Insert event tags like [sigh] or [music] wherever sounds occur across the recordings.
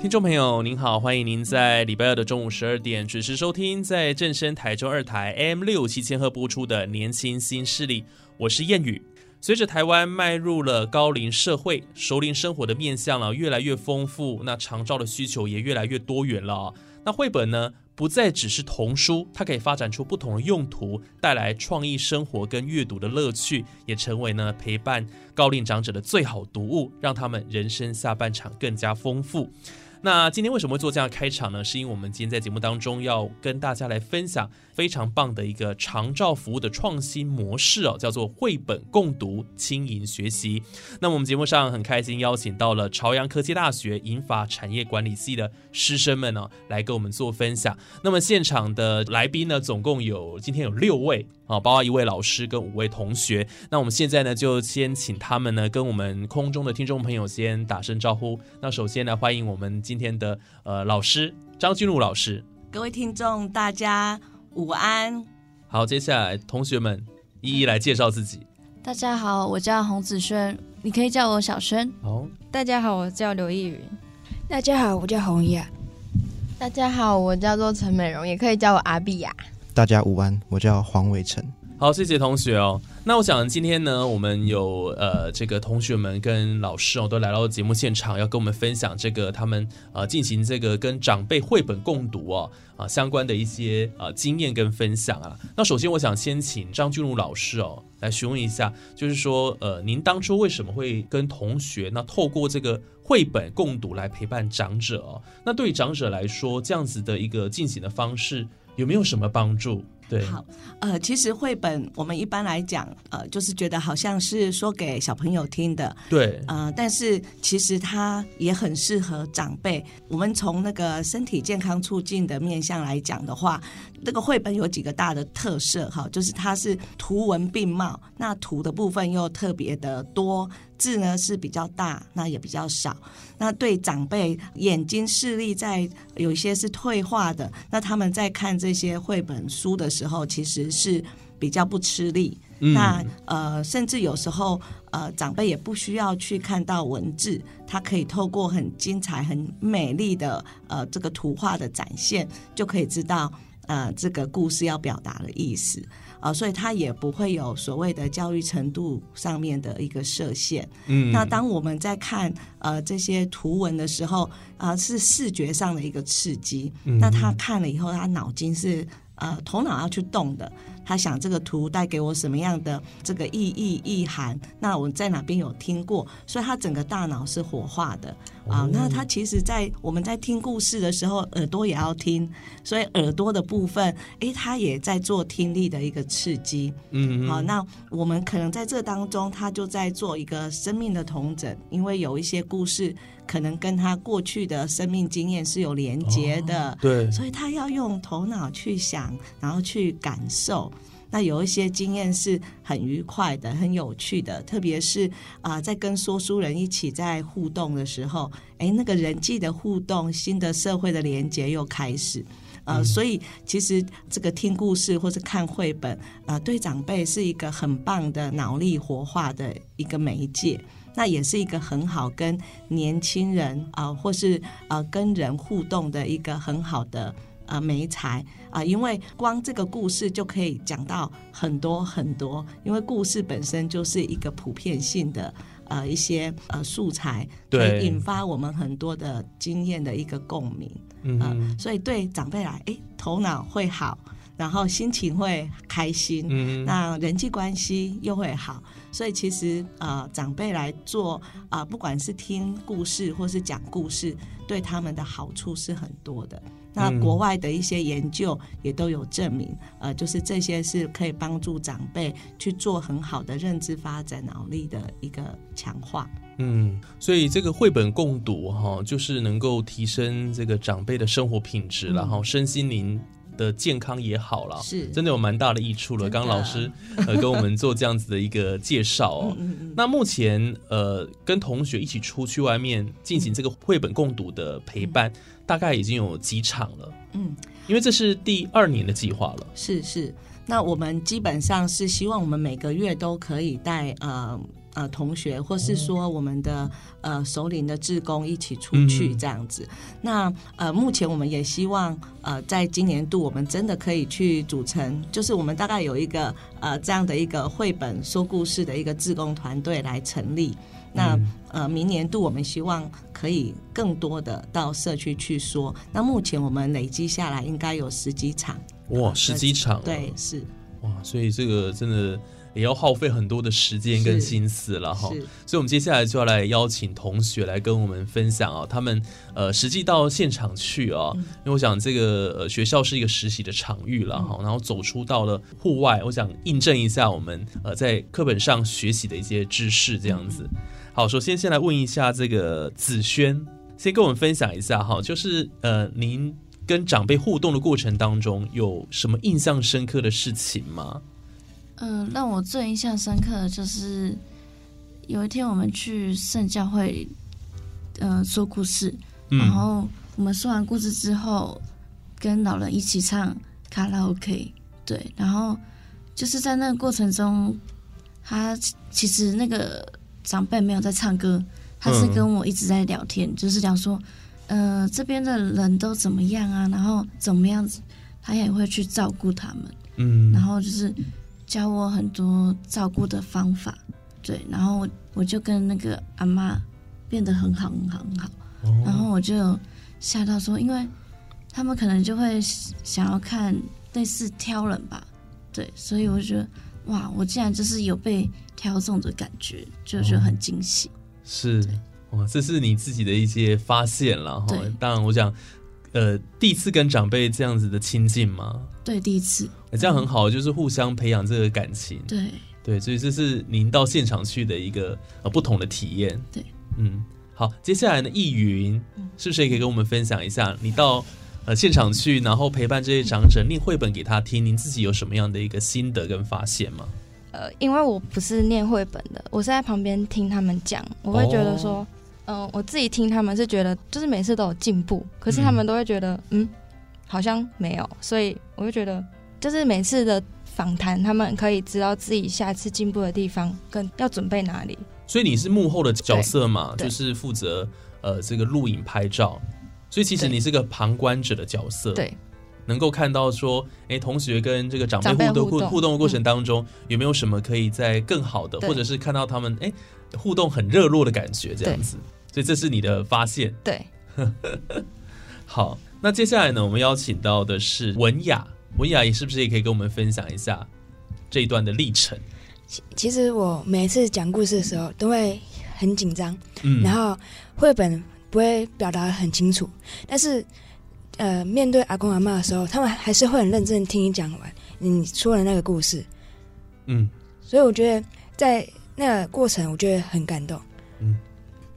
听众朋友您好，欢迎您在礼拜二的中午十二点准时收听，在正声台中二台 M 六七千赫播出的《年轻新势力》，我是燕语。随着台湾迈入了高龄社会，熟龄生活的面向呢越来越丰富，那长照的需求也越来越多元了。那绘本呢，不再只是童书，它可以发展出不同的用途，带来创意生活跟阅读的乐趣，也成为呢陪伴高龄长者的最好读物，让他们人生下半场更加丰富。那今天为什么会做这样开场呢？是因为我们今天在节目当中要跟大家来分享非常棒的一个长照服务的创新模式哦，叫做绘本共读轻盈学习。那我们节目上很开心邀请到了朝阳科技大学银发产业管理系的师生们呢，来跟我们做分享。那么现场的来宾呢，总共有今天有六位啊，包括一位老师跟五位同学。那我们现在呢，就先请他们呢，跟我们空中的听众朋友先打声招呼。那首先呢，欢迎我们今天的呃老师张君儒老师。各位听众，大家午安。好，接下来同学们一一来介绍自己。大家好，我叫洪子轩，你可以叫我小轩。哦，大家好，我叫刘逸云。大家好，我叫洪雅。大家好，我叫做陈美容，也可以叫我阿碧雅。大家午安，我叫黄伟成。好，谢谢同学哦。那我想今天呢，我们有呃这个同学们跟老师哦都来到节目现场，要跟我们分享这个他们呃进行这个跟长辈绘本共读哦啊相关的一些呃经验跟分享啊。那首先我想先请张俊儒老师哦来询问一下，就是说呃您当初为什么会跟同学那透过这个绘本共读来陪伴长者哦？那对长者来说，这样子的一个进行的方式有没有什么帮助？对，好，呃，其实绘本我们一般来讲，呃，就是觉得好像是说给小朋友听的，对，呃，但是其实它也很适合长辈。我们从那个身体健康促进的面向来讲的话，这个绘本有几个大的特色，哈，就是它是图文并茂，那图的部分又特别的多。字呢是比较大，那也比较少。那对长辈眼睛视力在有一些是退化的，那他们在看这些绘本书的时候，其实是比较不吃力。那呃，甚至有时候呃，长辈也不需要去看到文字，他可以透过很精彩、很美丽的呃这个图画的展现，就可以知道呃这个故事要表达的意思。啊，所以他也不会有所谓的教育程度上面的一个设限。嗯，那当我们在看呃这些图文的时候，啊，是视觉上的一个刺激。嗯那他看了以后，他脑筋是呃头脑要去动的。他想这个图带给我什么样的这个意义意涵？那我在哪边有听过？所以他整个大脑是活化的啊。那他其实，在我们在听故事的时候，耳朵也要听，所以耳朵的部分，哎，他也在做听力的一个刺激。嗯，好，那我们可能在这当中，他就在做一个生命的同诊，因为有一些故事可能跟他过去的生命经验是有连接的。对，所以他要用头脑去想，然后去感受。那有一些经验是很愉快的、很有趣的，特别是啊，在跟说书人一起在互动的时候，哎，那个人际的互动、新的社会的连接又开始。呃，所以其实这个听故事或是看绘本，啊，对长辈是一个很棒的脑力活化的一个媒介，那也是一个很好跟年轻人啊，或是啊跟人互动的一个很好的。啊，媒材。啊，因为光这个故事就可以讲到很多很多，因为故事本身就是一个普遍性的呃一些呃素材，可以引发我们很多的经验的一个共鸣，嗯，所以对长辈来，哎，头脑会好，然后心情会开心，嗯那人际关系又会好。所以其实呃，长辈来做啊、不管是听故事或是讲故事，对他们的好处是很多的。那嗯国外的一些研究也都有证明，呃，就是这些是可以帮助长辈去做很好的认知发展、脑力的一个强化。嗯，所以这个绘本共读哈，就是能够提升这个长辈的生活品质然后身心灵的健康也好了，是真的有蛮大的益处了。刚刚老师呃跟我们做这样子的一个介绍哦。[laughs] 那目前呃跟同学一起出去外面进行这个绘本共读的陪伴，大概已经有几场了。嗯，因为这是第二年的计划了。是是，那我们基本上是希望我们每个月都可以带呃呃同学，或是说我们的呃首领的志工一起出去嗯这样子。那呃目前我们也希望呃在今年度我们真的可以去组成，就是我们大概有一个呃这样的一个绘本说故事的一个志工团队来成立。那、嗯呃，明年度我们希望可以更多的到社区去说。那目前我们累积下来应该有十几场，哇，十几场，对，是哇，所以这个真的也要耗费很多的时间跟心思了哈。所以，我们接下来就要来邀请同学来跟我们分享啊，他们呃实际到现场去啊，嗯因为我想这个呃学校是一个实习的场域了哈，然后走出到了户外，我想印证一下我们呃在课本上学习的一些知识这样子。好，首先先来问一下这个子轩，先跟我们分享一下哈，就是呃您跟长辈互动的过程当中有什么印象深刻的事情吗？嗯、让我最印象深刻的就是有一天我们去圣教会，呃，说故事，嗯。然后我们说完故事之后，跟老人一起唱卡拉 OK，对，然后就是在那个过程中，他其其实那个长辈没有在唱歌，他是嗯跟我一直在聊天，就是讲说，呃，这边的人都怎么样啊，然后怎么样子，他也会去照顾他们，嗯。然后就是教我很多照顾的方法，对，然后我我就跟那个阿妈变得很好很好很好，然后我就吓到说，因为他们可能就会想要看类似挑人吧，对，所以我觉得哇，我竟然就是有被挑中的感觉，就觉得很惊喜。是。哇，这是你自己的一些发现了哈。对。当然，我想，呃，第一次跟长辈这样子的亲近吗，对，第一次，这样很好，就是互相培养这个感情。对对，所以这是您到现场去的一个呃不同的体验。对，嗯，好，接下来呢，易云嗯是不是也可以跟我们分享一下，你到呃现场去，然后陪伴这些长者念绘本给他听，您自己有什么样的一个心得跟发现吗？呃，因为我不是念绘本的，我是在旁边听他们讲，我会觉得说，嗯、我自己听他们是觉得，就是每次都有进步，可是他们都会觉得，嗯好像没有，所以我就觉得，就是每次的访谈，他们可以知道自己下次进步的地方跟要准备哪里。所以你是幕后的角色嘛，就是负责呃这个录影拍照，所以其实你是个旁观者的角色，对，能够看到说，哎，同学跟这个长辈互动互互动的过程当中，有没有什么可以在更好的，或者是看到他们哎互动很热络的感觉这样子，所以这是你的发现。对，[laughs] 好，那接下来呢，我们邀请到的是文雅，文雅也是不是也可以跟我们分享一下这一段的历程？其其实我每次讲故事的时候都会很紧张，嗯然后绘本不会表达得很清楚，但是呃，面对阿公阿妈的时候，他们还是会很认真地听你讲完你说的那个故事，嗯，所以我觉得在那个过程，我觉得很感动。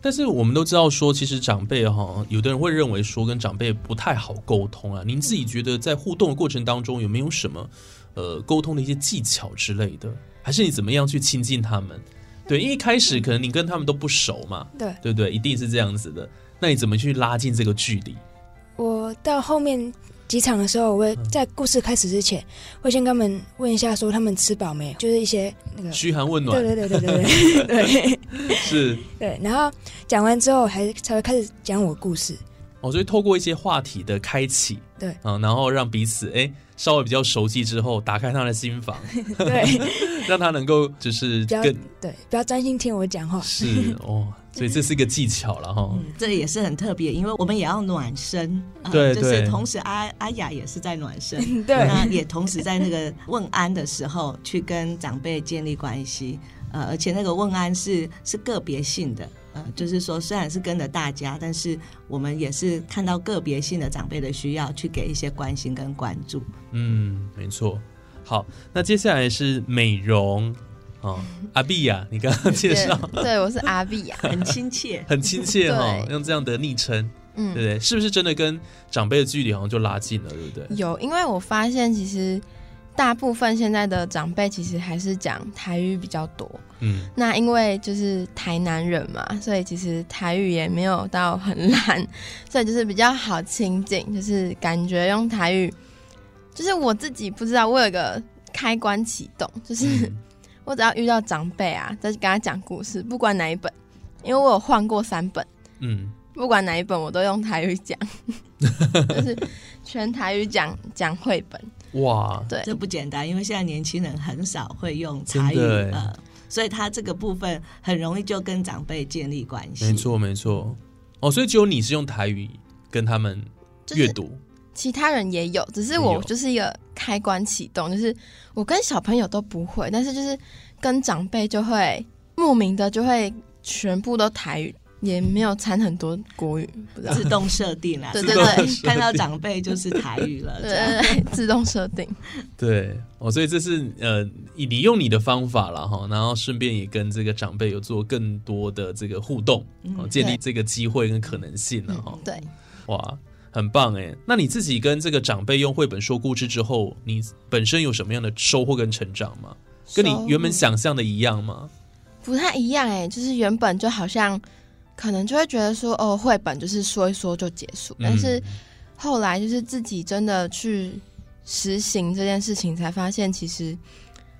但是我们都知道说，其实长辈哈，有的人会认为说跟长辈不太好沟通啊。您自己觉得在互动的过程当中，有没有什么呃沟通的一些技巧之类的？还是你怎么样去亲近他们？对，因为一开始可能你跟他们都不熟嘛，对对不对？一定是这样子的。那你怎么去拉近这个距离？我到后面几场的时候，我会在故事开始之前，会先跟他们问一下，说他们吃饱没有，就是一些那个嘘寒问暖，对对对对对对对是对。然后讲完之后，还才会开始讲我故事。哦，所以透过一些话题的开启，对啊，然后让彼此哎稍微比较熟悉之后，打开他的心房，[laughs] 对，[laughs] 让他能够就是不要更对，不要专心听我讲话。是哦，所以这是一个技巧了哈。这也是很特别，因为我们也要暖身，呃对就是同时阿阿雅也是在暖身，[laughs] 对那也同时在那个问安的时候去跟长辈建立关系，呃，而且那个问安是是个别性的，呃，就是说虽然是跟着大家，但是我们也是看到个别性的长辈的需要，去给一些关心跟关注。嗯，没错。好，那接下来是美容哦，阿碧呀，你刚刚介绍对，对我是阿碧呀，[laughs] 很亲切，很亲切哈、对用这样的昵称，嗯对不对？是不是真的跟长辈的距离好像就拉近了，对不对？有，因为我发现其实大部分现在的长辈其实还是讲台语比较多。嗯，那因为就是台南人嘛，所以其实台语也没有到很烂，[laughs] 所以就是比较好亲近，就是感觉用台语，就是我自己不知道，我有一个开关启动，就是、嗯我只要遇到长辈啊，再跟他讲故事，不管哪一本，因为我有换过三本，嗯，不管哪一本我都用台语讲，就是全台语讲讲绘本。哇，对，这不简单，因为现在年轻人很少会用台语，呃，所以他这个部分很容易就跟长辈建立关系。没错没错。哦，所以只有你是用台语跟他们就是阅读，其他人也有，只是我就是一个开关启动，就是我跟小朋友都不会，但是就是跟长辈就会莫名的就会全部都台语，也没有掺很多国语，不知道。自动设定啦，对对对。看到长辈就是台语了，对对对，自动设定。对哦，所以这是呃，你你用你的方法了哈，然后顺便也跟这个长辈有做更多的这个互动，哦，建立这个机会跟可能性了哈。对，哇，很棒哎！那你自己跟这个长辈用绘本说故事之后，你本身有什么样的收获跟成长吗？跟你原本想象的一样吗？不太一样哎，就是原本就好像可能就会觉得说，哦，绘本就是说一说就结束，但是嗯后来就是自己真的去实行这件事情，才发现其实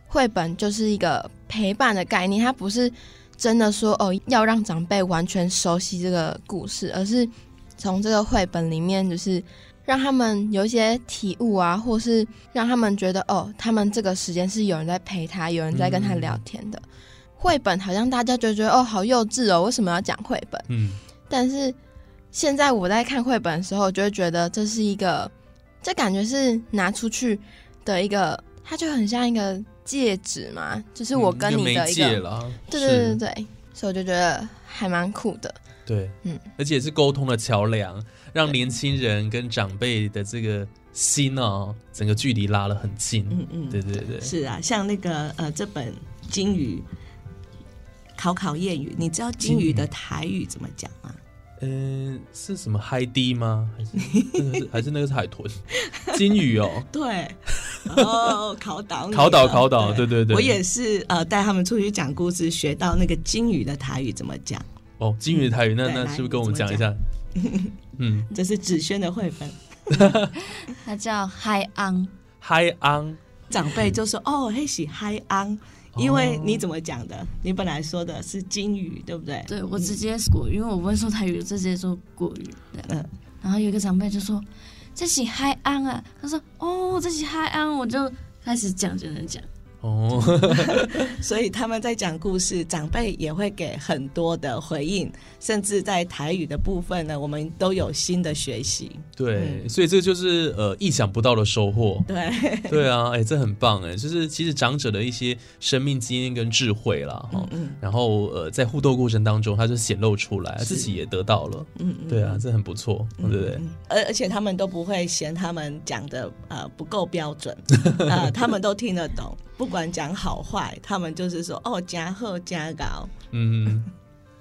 绘本就是一个陪伴的概念，它不是真的说哦要让长辈完全熟悉这个故事，而是从这个绘本里面就是。让他们有一些体悟啊，或是让他们觉得哦，他们这个时间是有人在陪他，有人在跟他聊天的。绘本好像大家就觉得哦，好幼稚哦，为什么要讲绘本？嗯，但是现在我在看绘本的时候，就会觉得这是一个，这感觉是拿出去的一个，它就很像一个戒指嘛，就是我跟你的一个，对对对对对，所以我就觉得还蛮酷的。对，嗯，而且是沟通的桥梁，让年轻人跟长辈的这个心哦，整个距离拉了很近。嗯嗯，对对对，是啊，像那个呃，这本金鱼考考谚语，你知道金鱼的台语怎么讲吗？嗯、是什么嗨低吗？还是 [laughs] 还是那个是海豚？金鱼哦，对，哦，考倒考倒考倒，对对对，我也是呃，带他们出去讲故事，学到那个金鱼的台语怎么讲。哦，金鱼的台语，那那是不是跟我们讲一下？[laughs] 嗯，这是子轩的绘本，[laughs] 它叫嗨昂，嗨昂，长辈就说：“哦，嘿喜嗨昂。”因为你怎么讲的？你本来说的是金鱼，对不对？对我直接国语，因为我不会说台语，就直接说国语。对嗯，然后有一个长辈就说：“这是嗨昂啊！”他说：“哦，这是嗨昂。”我就开始讲，就能讲。哦，[laughs] 所以他们在讲故事，长辈也会给很多的回应，甚至在台语的部分呢，我们都有新的学习。对，所以这就是呃意想不到的收获。对，对啊，哎、这很棒哎，就是其实长者的一些生命经验跟智慧啦，哈、嗯然后呃在互动过程当中，他就显露出来，自己也得到了，嗯嗯。对啊，这很不错，对不对？而而且他们都不会嫌他们讲的呃不够标准，[laughs] 呃，他们都听得懂，不管讲好坏，他们就是说哦加贺加高，嗯，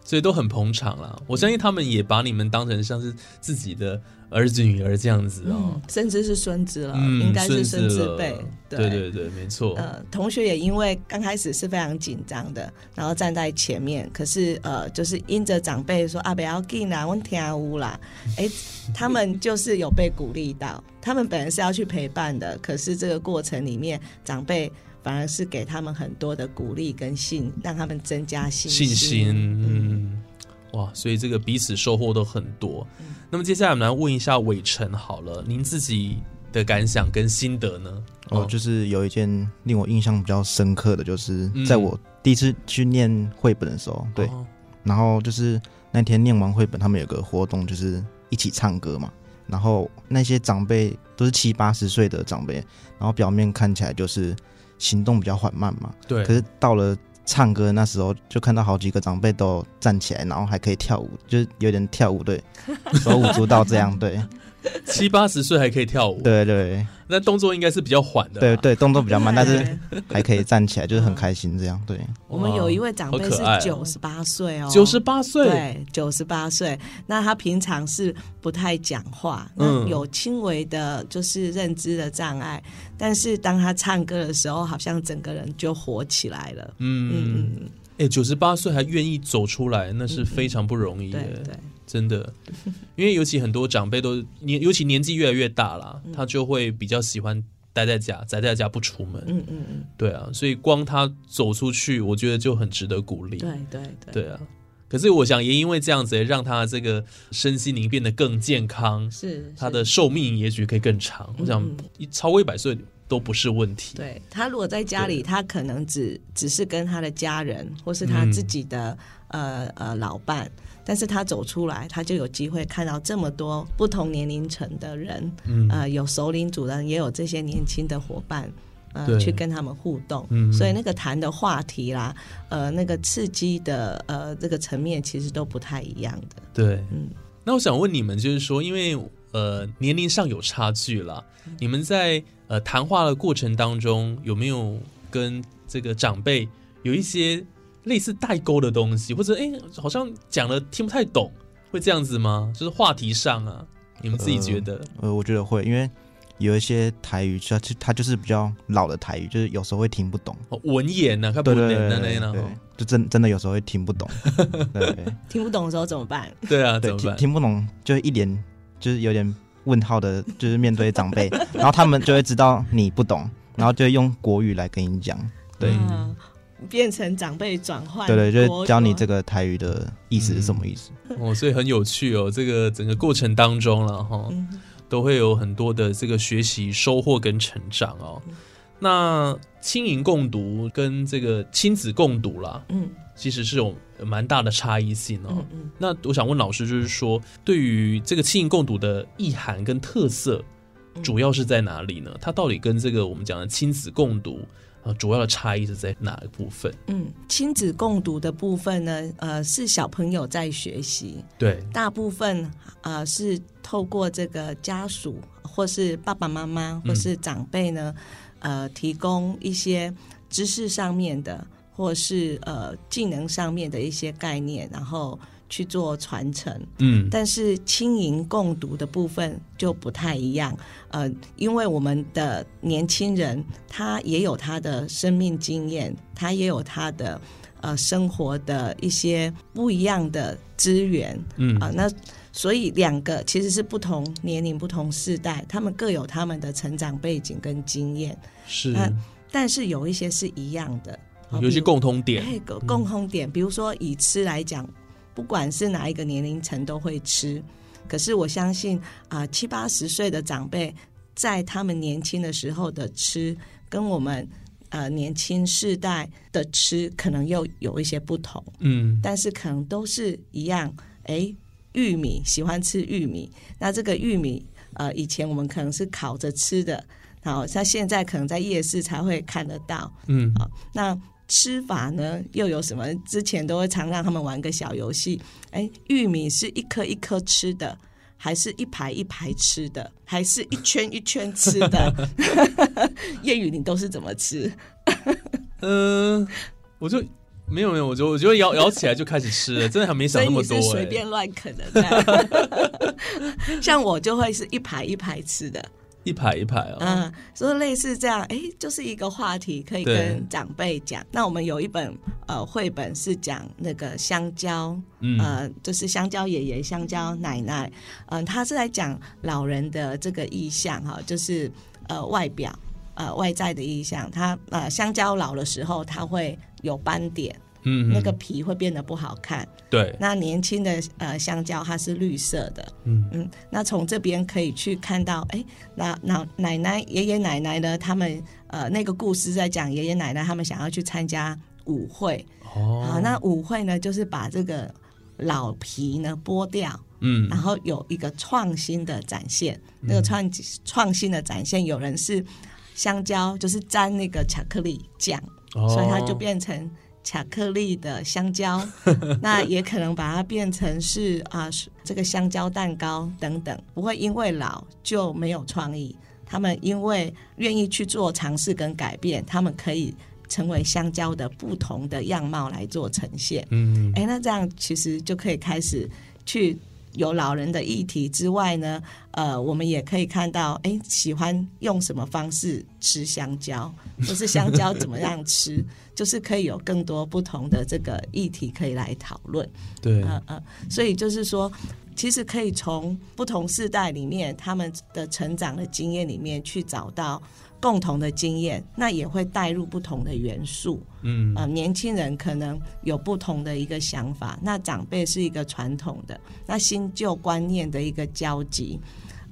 所以都很捧场了。我相信他们也把你们当成像是自己的儿子女儿这样子哦，嗯，甚至是孙子了，嗯，应该是孙孙子辈，对。对对，没错，呃，同学也因为刚开始是非常紧张的，然后站在前面，可是呃，就是因着长辈说啊，不要紧啦，我听无啦，[laughs] 哎，他们就是有被鼓励到，他们本来是要去陪伴的，可是这个过程里面，长辈反而是给他们很多的鼓励跟信，让他们增加信信心，嗯，哇，所以这个彼此收获都很多。那么接下来我们来问一下伟成好了，您自己的感想跟心得呢？哦，就是有一件令我印象比较深刻的，就是嗯。在我第一次去念绘本的时候，对，哦。然后就是那天念完绘本，他们有个活动，就是一起唱歌嘛。然后那些长辈都是七八十岁的长辈，然后表面看起来就是行动比较缓慢嘛。对可是到了唱歌那时候，就看到好几个长辈都站起来，然后还可以跳舞，就是有点跳舞对，手舞足蹈这样对。[laughs] 七八十岁还可以跳舞，对对。那动作应该是比较缓的。对对，动作比较慢，但是 [laughs] 还可以站起来，就是很开心这样。对，我们有一位长辈是九十八岁哦，九十八岁，对，九十八岁。那他平常是不太讲话，嗯。那有轻微的就是认知的障碍，但是当他唱歌的时候，好像整个人就活起来了。嗯。嗯，嗯，哎，九十八岁还愿意走出来，那是非常不容易对的，对，真的。因为尤其很多长辈都年，尤其年纪越来越大啦，他就会比较喜欢待在家，宅在家不出门。嗯嗯嗯，对啊，所以光他走出去，我觉得就很值得鼓励。对对对，对啊。可是我想也因为这样子，也让他这个身心灵变得更健康，是他的寿命也许可以更长。我想超过一百岁都不是问题。对他如果在家里，他可能只只是跟他的家人或是他嗯自己的、呃呃老伴，但是他走出来，他就有机会看到这么多不同年龄层的人，嗯。呃，有首领主人，也有这些年轻的伙伴。呃，去跟他们互动，嗯所以那个谈的话题啦，呃，那个刺激的呃这个层面其实都不太一样的。对，嗯。那我想问你们，就是说，因为呃年龄上有差距了，嗯。你们在呃谈话的过程当中，有没有跟这个长辈有一些类似代沟的东西，或者哎好像讲了听不太懂，会这样子吗？就是话题上啊，你们自己觉得？呃，我觉得会，因为有一些台语，它就它就是比较老的台语，就是有时候会听不懂。哦文言呢、啊，看不对对能那对对对那呢？，就真真的有时候会听不懂。对 [laughs] 对听不懂的时候怎么办？对啊，怎对，么办？听听不懂，就是一脸就是有点问号的，就是面对长辈，[laughs] 然后他们就会知道你不懂，然后就会用国语来跟你讲。对嗯变成长辈转换，对对，就是教你这个台语的意思是什么意思。哦，所以很有趣哦，这个整个过程当中了哈。嗯都会有很多的这个学习收获跟成长哦。那亲盈共读跟这个亲子共读啦，嗯其实是有蛮大的差异性哦。嗯嗯那我想问老师，就是说对于这个亲盈共读的意涵跟特色，嗯主要是在哪里呢？它到底跟这个我们讲的亲子共读啊，主要的差异是在哪个部分？嗯，亲子共读的部分呢，呃，是小朋友在学习，对，大部分呃是透过这个家属或是爸爸妈妈或是长辈呢，呃，提供一些知识上面的或是呃技能上面的一些概念，然后去做传承。嗯，但是轻盈共读的部分就不太一样，呃，因为我们的年轻人他也有他的生命经验，他也有他的呃生活的一些不一样的资源，嗯。啊、那所以两个其实是不同年龄、不同世代，他们各有他们的成长背景跟经验，是。那但是有一些是一样的，啊有些共通点。哎，共共同点，比如说以吃来讲，不管是哪一个年龄层都会吃。可是我相信啊、七八十岁的长辈在他们年轻的时候的吃，跟我们呃年轻世代的吃可能又有一些不同，嗯，但是可能都是一样。哎，玉米喜欢吃玉米，那这个玉米呃，以前我们可能是烤着吃的，好，像现在可能在夜市才会看得到。嗯，好，那吃法呢又有什么？之前都会常让他们玩个小游戏，哎，玉米是一颗一颗吃的，还是一排一排吃的，还是一圈一圈吃的？[laughs] 谚语你都是怎么吃？嗯、我就没有没有，我就我觉得摇摇起来就开始吃了，[laughs] 真的还没想那么多、随便乱啃的，[laughs] 像我就会是一排一排吃的。一排一排哦。嗯，所以类似这样，哎，就是一个话题可以跟长辈讲。那我们有一本呃绘本是讲那个香蕉，嗯呃，就是香蕉爷爷、香蕉奶奶，嗯、他是在讲老人的这个意象哈，就是呃外表呃外在的意象。他呃香蕉老的时候，他会有斑点，嗯，那个皮会变得不好看。对，那年轻的呃香蕉它是绿色的，嗯嗯，那从这边可以去看到，哎，那那奶奶、爷爷奶奶呢？他们呃那个故事在讲爷爷奶奶他们想要去参加舞会。哦，好，那舞会呢，就是把这个老皮呢剥掉，嗯然后有一个创新的展现。那个创创新的展现，有人是香蕉，就是沾那个巧克力酱，哦所以它就变成巧克力的香蕉。[laughs] 那也可能把它变成是啊、是这个香蕉蛋糕等等，不会因为老就没有创意。他们因为愿意去做尝试跟改变，他们可以成为香蕉的不同的样貌来做呈现。嗯哎，那这样其实就可以开始去有老人的议题之外呢，呃，我们也可以看到，哎，喜欢用什么方式吃香蕉，[laughs] 或是香蕉怎么样吃，[laughs] 就是可以有更多不同的这个议题可以来讨论。对，呃呃，所以就是说，其实可以从不同世代里面他们的成长的经验里面去找到共同的经验，那也会带入不同的元素。嗯呃，年轻人可能有不同的一个想法，那长辈是一个传统的，那新旧观念的一个交集。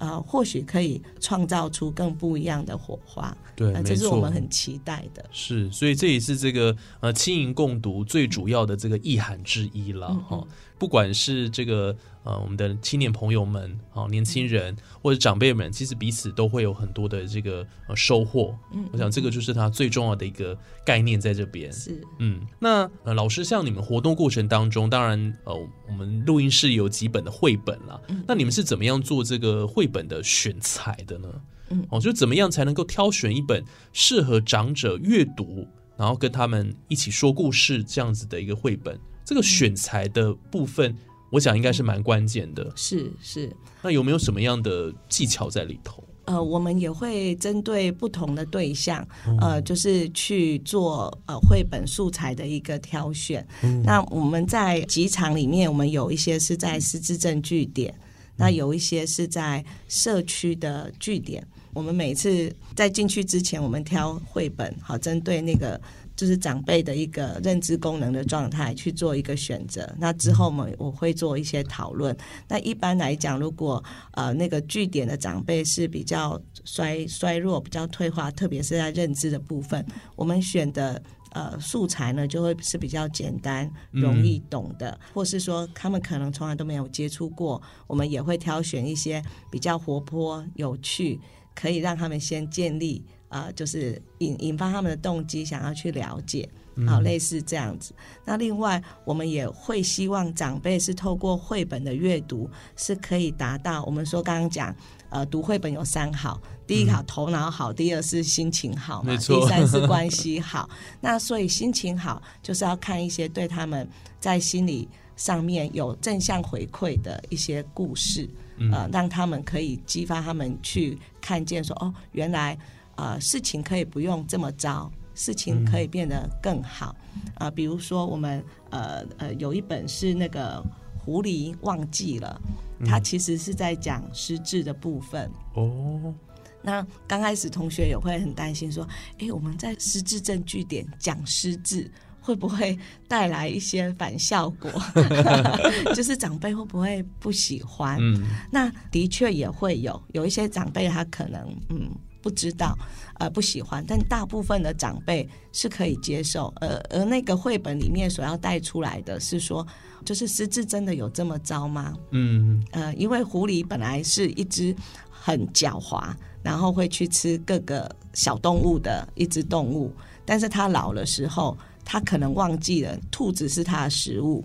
呃，或许可以创造出更不一样的火花，对，这是我错们很期待的。是，所以这也是这个呃轻盈共读最主要的这个意涵之一了嗯哈、不管是这个呃我们的青年朋友们啊、年轻人或者长辈们，其实彼此都会有很多的这个呃收获。嗯我想这个就是它最重要的一个概念在这边。是嗯，那呃，老师，像你们活动过程当中，当然呃，我们录音室有几本的绘本啦，嗯那你们是怎么样做这个绘本的选材的呢？嗯哦，就怎么样才能够挑选一本适合长者阅读，然后跟他们一起说故事这样子的一个绘本？这个选材的部分，我想应该是蛮关键的。是是，那有没有什么样的技巧在里头？呃，我们也会针对不同的对象，嗯呃，就是去做呃绘本素材的一个挑选。嗯那我们在集场里面，我们有一些是在失智症据点，那有一些是在社区的据点。我们每次在进去之前，我们挑绘本，好针对那个就是长辈的一个认知功能的状态去做一个选择。那之后我们我会做一些讨论。那一般来讲，如果呃那个据点的长辈是比较衰衰弱、比较退化，特别是在认知的部分，我们选的。呃，素材呢就会是比较简单、容易懂的，或是说他们可能从来都没有接触过，我们也会挑选一些比较活泼、有趣，可以让他们先建立呃，就是引引发他们的动机，想要去了解。好，类似这样子。那另外，我们也会希望长辈是透过绘本的阅读，是可以达到我们说刚刚讲，呃，读绘本有三好，第一好头脑好，第二是心情好嘛，第三是 [laughs] 关系好。那所以心情好，就是要看一些对他们在心理上面有正向回馈的一些故事，呃，让他们可以激发他们去看见说，哦，原来呃事情可以不用这么糟。事情可以变得更好啊、比如说我们呃呃有一本是那个狐狸忘记了，它其实是在讲失智的部分。哦，那刚开始同学也会很担心说，诶，我们在失智证据点讲失智。会不会带来一些反效果？[laughs] [laughs] 就是长辈会不会不喜欢？嗯，那的确也会有，有一些长辈他可能嗯不知道，呃不喜欢，但大部分的长辈是可以接受。而而那个绘本里面所要带出来的是说，就是失智真的有这么糟吗？嗯，呃，因为狐狸本来是一只很狡猾，然后会去吃各个小动物的一只动物，但是它老了时候，它可能忘记了兔子是它的食物。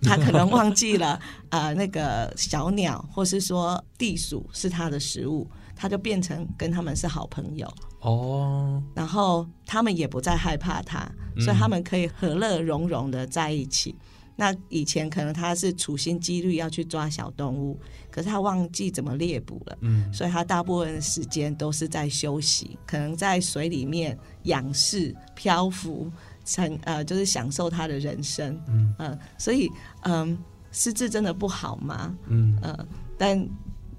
[laughs] 它可能忘记了，呃，那个小鸟，或是说地鼠是它的食物，它就变成跟他们是好朋友，哦，然后他们也不再害怕他，所以他们可以和乐融融的在一起。那以前可能他是处心积虑要去抓小动物，可是他忘记怎么猎捕了，嗯，所以他大部分的时间都是在休息，可能在水里面仰视、漂浮，成呃就是享受他的人生，嗯。呃，所以嗯、失智真的不好吗？嗯。呃，但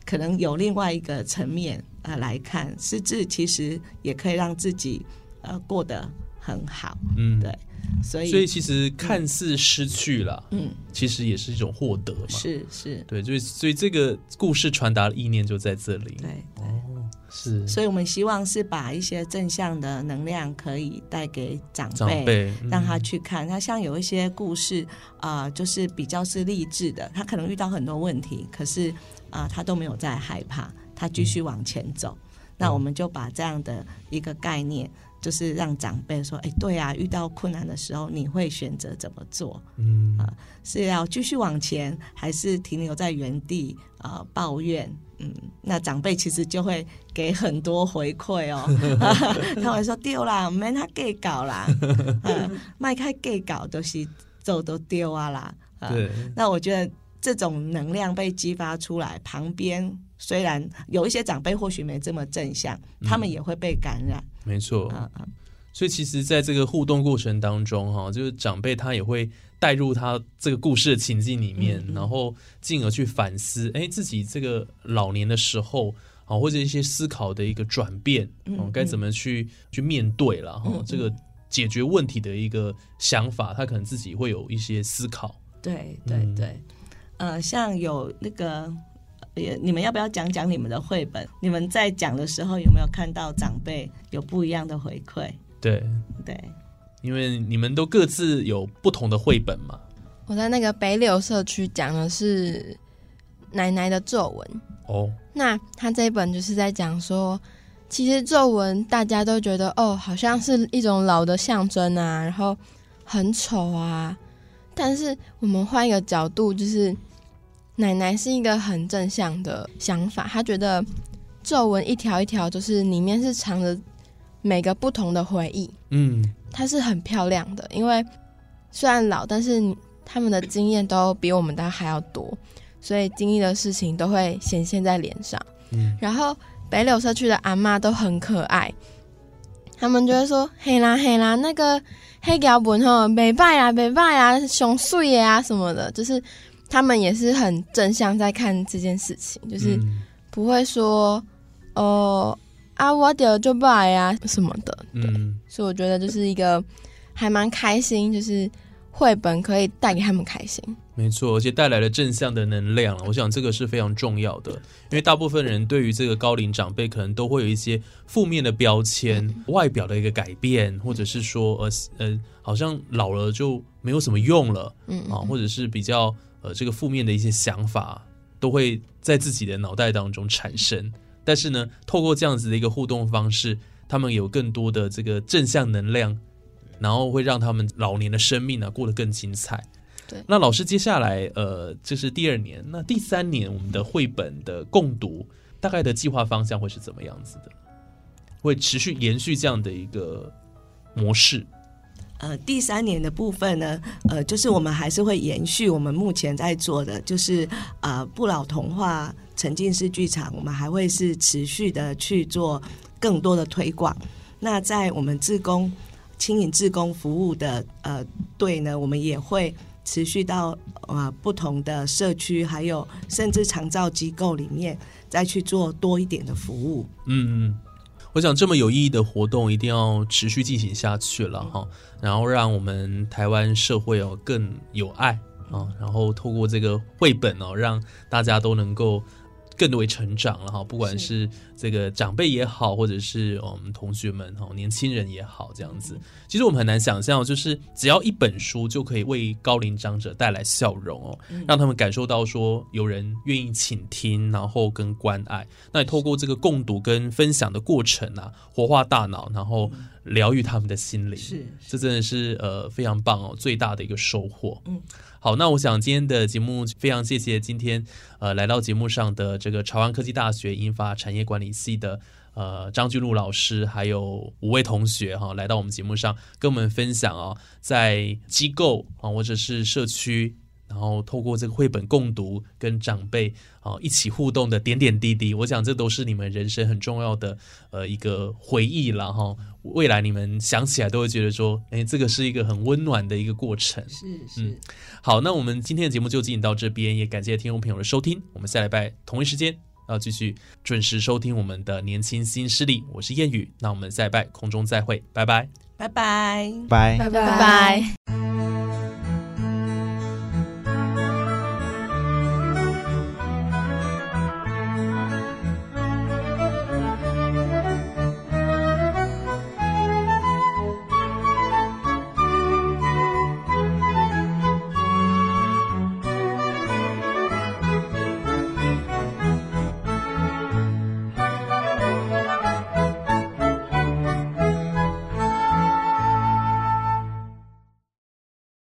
可能有另外一个层面呃来看，失智其实也可以让自己呃过得很好，嗯，对，所以所以其实看似失去了，嗯其实也是一种获得嘛。是是，对，所以所以这个故事传达的意念就在这里。对对。哦，是，所以我们希望是把一些正向的能量可以带给长辈，长辈嗯让他去看。他像有一些故事啊、就是比较是励志的，他可能遇到很多问题，可是啊、他都没有再害怕，他继续往前走。那我们就把这样的一个概念，就是让长辈说：“哎，对啊，遇到困难的时候，你会选择怎么做？嗯啊，是要继续往前，还是停留在原地啊、呃抱怨？嗯，那长辈其实就会给很多回馈哦，[laughs] [laughs] 他会说丢啦，没他 gay 搞啦，[laughs] 呃迈开 gay 搞都是走都丢啊啦。啊对，那我觉得这种能量被激发出来，旁边虽然有一些长辈或许没这么正向，他们也会被感染。没错。啊啊，所以其实，在这个互动过程当中，哈，就是长辈他也会带入他这个故事的情境里面，嗯然后进而去反思，哎，自己这个老年的时候，啊，或者一些思考的一个转变，哦嗯，该怎么去去面对了，哈嗯，这个解决问题的一个想法，他可能自己会有一些思考。对对嗯对，呃，像有那个。也，你们要不要讲讲你们的绘本？你们在讲的时候有没有看到长辈有不一样的回馈？对，对，因为你们都各自有不同的绘本嘛。我在那个北柳社区讲的是奶奶的皱纹。哦，那他这一本就是在讲说，其实皱纹大家都觉得哦，好像是一种老的象征啊，然后很丑啊。但是我们换一个角度，就是奶奶是一个很正向的想法，她觉得皱纹一条一条，就是里面是藏着每个不同的回忆。嗯，它是很漂亮的，因为虽然老，但是他们的经验都比我们的还要多，所以经历的事情都会显现在脸上。嗯然后北柳社区的阿妈都很可爱，他们就会说：“嘿啦嘿啦，那个黑胶本吼，美拜啊美拜啊，熊碎耶啊什么的，就是他们也是很正向在看这件事情，就是嗯。不会说哦啊我丢就拜啊什么的，嗯，所以我觉得就是一个还蛮开心，就是绘本可以带给他们开心。没错，而且带来了正向的能量，我想这个是非常重要的。因为大部分人对于这个高龄长辈，可能都会有一些负面的标签，外表的一个改变，或者是说，呃呃，好像老了就没有什么用了，嗯啊，或者是比较呃这个负面的一些想法，都会在自己的脑袋当中产生。但是呢，透过这样子的一个互动方式，他们有更多的这个正向能量，然后会让他们老年的生命呢、过得更精彩。对那老师接下来呃，这是第二年，那第三年我们的绘本的共读大概的计划方向会是怎么样子的？会持续延续这样的一个模式？呃，第三年的部分呢，呃，就是我们还是会延续我们目前在做的，就是呃不老童话沉浸式剧场，我们还会是持续的去做更多的推广。那在我们自工轻盈自工服务的呃队呢，我们也会持续到啊不同的社区，还有甚至长照机构里面，再去做多一点的服务。嗯嗯，我想这么有意义的活动一定要持续进行下去了哈，然后让我们台湾社会哦更有爱啊，然后透过这个绘本哦，让大家都能够。更为成长了哈，不管是。这个长辈也好，或者是我们同学们哈，年轻人也好，这样子，其实我们很难想象，就是只要一本书就可以为高龄长者带来笑容哦，让他们感受到说有人愿意倾听，然后跟关爱。那你透过这个共读跟分享的过程啊，活化大脑，然后疗愈他们的心灵，是这真的是呃非常棒哦，最大的一个收获。嗯，好，那我想今天的节目非常谢谢今天呃来到节目上的这个潮湾科技大学英法产业管理系的。呃，张俊禄老师还有五位同学哈，来到我们节目上跟我们分享啊，在机构啊或者是社区，然后透过这个绘本共读，跟长辈啊一起互动的点点滴滴，我想这都是你们人生很重要的呃一个回忆了哈。未来你们想起来都会觉得说，哎，这个是一个很温暖的一个过程。是嗯是，好，那我们今天的节目就进行到这边，也感谢听众朋友的收听。我们下礼拜同一时间要继续准时收听我们的年轻新势力，我是谚语。那我们下礼拜空中再会，拜拜。拜拜。拜。拜拜。